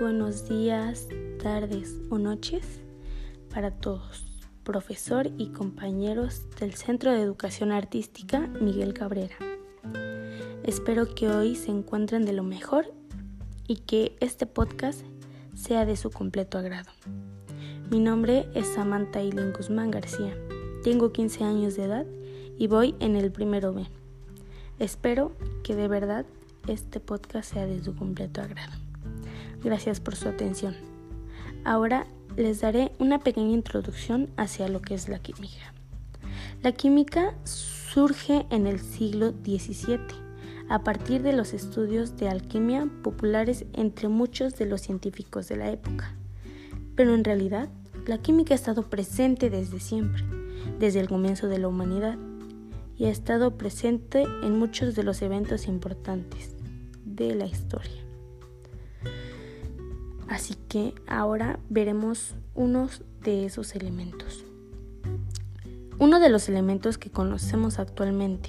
buenos días, tardes o noches para todos, profesor y compañeros del Centro de Educación Artística Miguel Cabrera. Espero que hoy se encuentren de lo mejor y que este podcast sea de su completo agrado. Mi nombre es Samantha Eileen Guzmán García. Tengo 15 años de edad y voy en el primero B. Espero que de verdad este podcast sea de su completo agrado. Gracias por su atención. Ahora les daré una pequeña introducción hacia lo que es la química. La química surge en el siglo XVII a partir de los estudios de alquimia populares entre muchos de los científicos de la época. Pero en realidad, la química ha estado presente desde siempre, desde el comienzo de la humanidad, y ha estado presente en muchos de los eventos importantes de la historia. Así que ahora veremos unos de esos elementos. Uno de los elementos que conocemos actualmente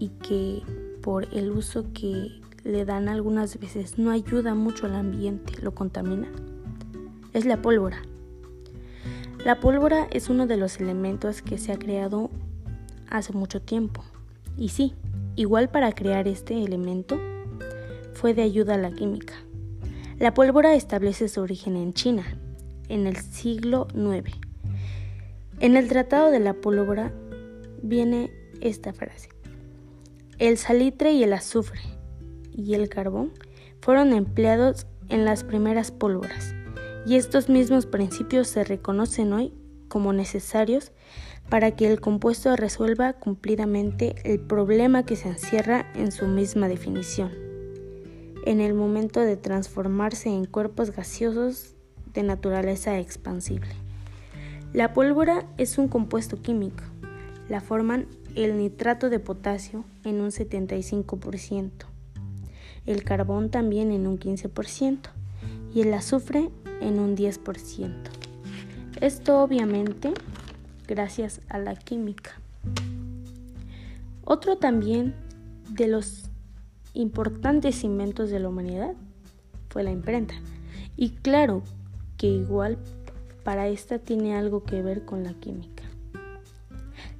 y que por el uso que le dan algunas veces no ayuda mucho al ambiente, lo contamina, es la pólvora. La pólvora es uno de los elementos que se ha creado hace mucho tiempo. Y sí, igual para crear este elemento fue de ayuda a la química. La pólvora establece su origen en China, en el siglo IX. En el Tratado de la Pólvora viene esta frase. El salitre y el azufre y el carbón fueron empleados en las primeras pólvoras y estos mismos principios se reconocen hoy como necesarios para que el compuesto resuelva cumplidamente el problema que se encierra en su misma definición en el momento de transformarse en cuerpos gaseosos de naturaleza expansible. La pólvora es un compuesto químico. La forman el nitrato de potasio en un 75%, el carbón también en un 15% y el azufre en un 10%. Esto obviamente gracias a la química. Otro también de los importantes inventos de la humanidad fue la imprenta. Y claro que igual para esta tiene algo que ver con la química.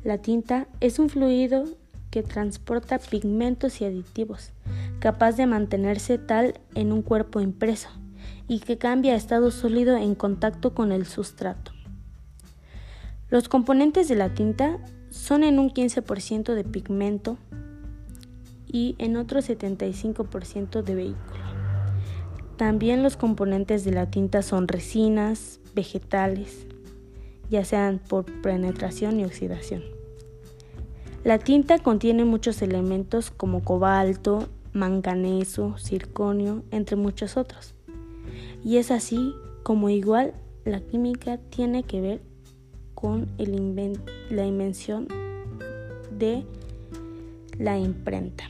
La tinta es un fluido que transporta pigmentos y aditivos, capaz de mantenerse tal en un cuerpo impreso y que cambia a estado sólido en contacto con el sustrato. Los componentes de la tinta son en un 15% de pigmento, y en otro 75% de vehículo. También los componentes de la tinta son resinas, vegetales, ya sean por penetración y oxidación. La tinta contiene muchos elementos como cobalto, manganeso, circonio, entre muchos otros. Y es así como igual la química tiene que ver con la invención de la imprenta.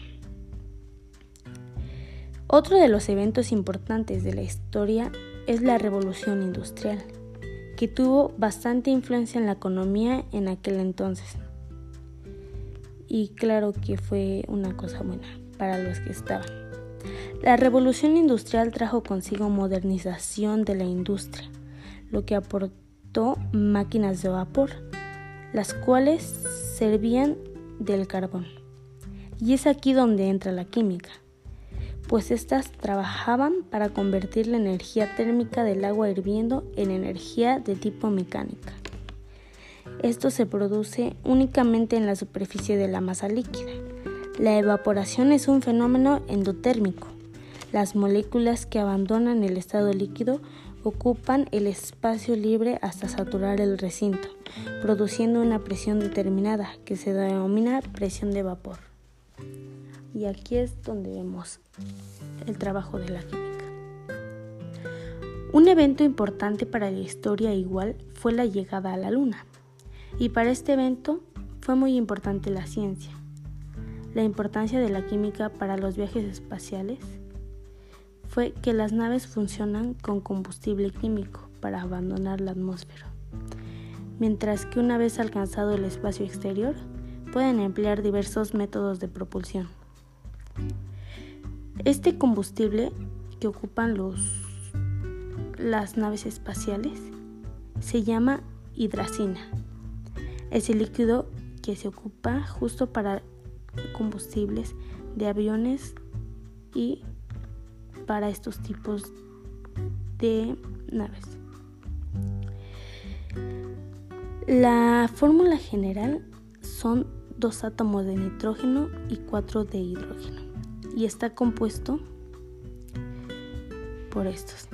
Otro de los eventos importantes de la historia es la revolución industrial, que tuvo bastante influencia en la economía en aquel entonces. Y claro que fue una cosa buena para los que estaban. La revolución industrial trajo consigo modernización de la industria, lo que aportó máquinas de vapor, las cuales servían del carbón. Y es aquí donde entra la química pues éstas trabajaban para convertir la energía térmica del agua hirviendo en energía de tipo mecánica. Esto se produce únicamente en la superficie de la masa líquida. La evaporación es un fenómeno endotérmico. Las moléculas que abandonan el estado líquido ocupan el espacio libre hasta saturar el recinto, produciendo una presión determinada que se denomina presión de vapor. Y aquí es donde vemos el trabajo de la química. Un evento importante para la historia igual fue la llegada a la Luna. Y para este evento fue muy importante la ciencia. La importancia de la química para los viajes espaciales fue que las naves funcionan con combustible químico para abandonar la atmósfera, mientras que una vez alcanzado el espacio exterior pueden emplear diversos métodos de propulsión. Este combustible que ocupan los las naves espaciales se llama hidracina. Es el líquido que se ocupa justo para combustibles de aviones y para estos tipos de naves. La fórmula general son dos átomos de nitrógeno y cuatro de hidrógeno y está compuesto por estos.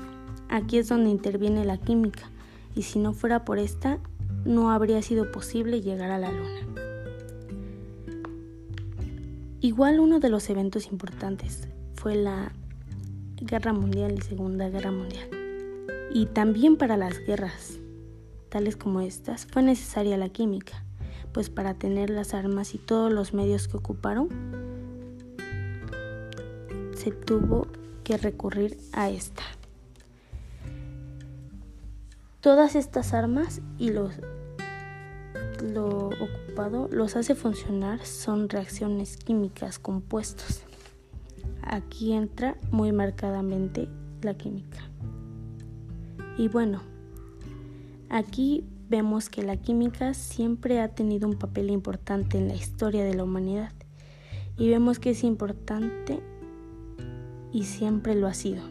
Aquí es donde interviene la química y si no fuera por esta no habría sido posible llegar a la luna. Igual uno de los eventos importantes fue la Guerra Mundial y Segunda Guerra Mundial. Y también para las guerras, tales como estas, fue necesaria la química, pues para tener las armas y todos los medios que ocuparon, se tuvo que recurrir a esta. Todas estas armas y los lo ocupado los hace funcionar son reacciones químicas compuestos. Aquí entra muy marcadamente la química. Y bueno, aquí vemos que la química siempre ha tenido un papel importante en la historia de la humanidad. Y vemos que es importante y siempre lo ha sido.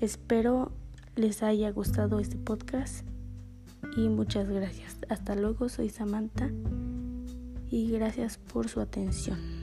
Espero les haya gustado este podcast y muchas gracias. Hasta luego, soy Samantha y gracias por su atención.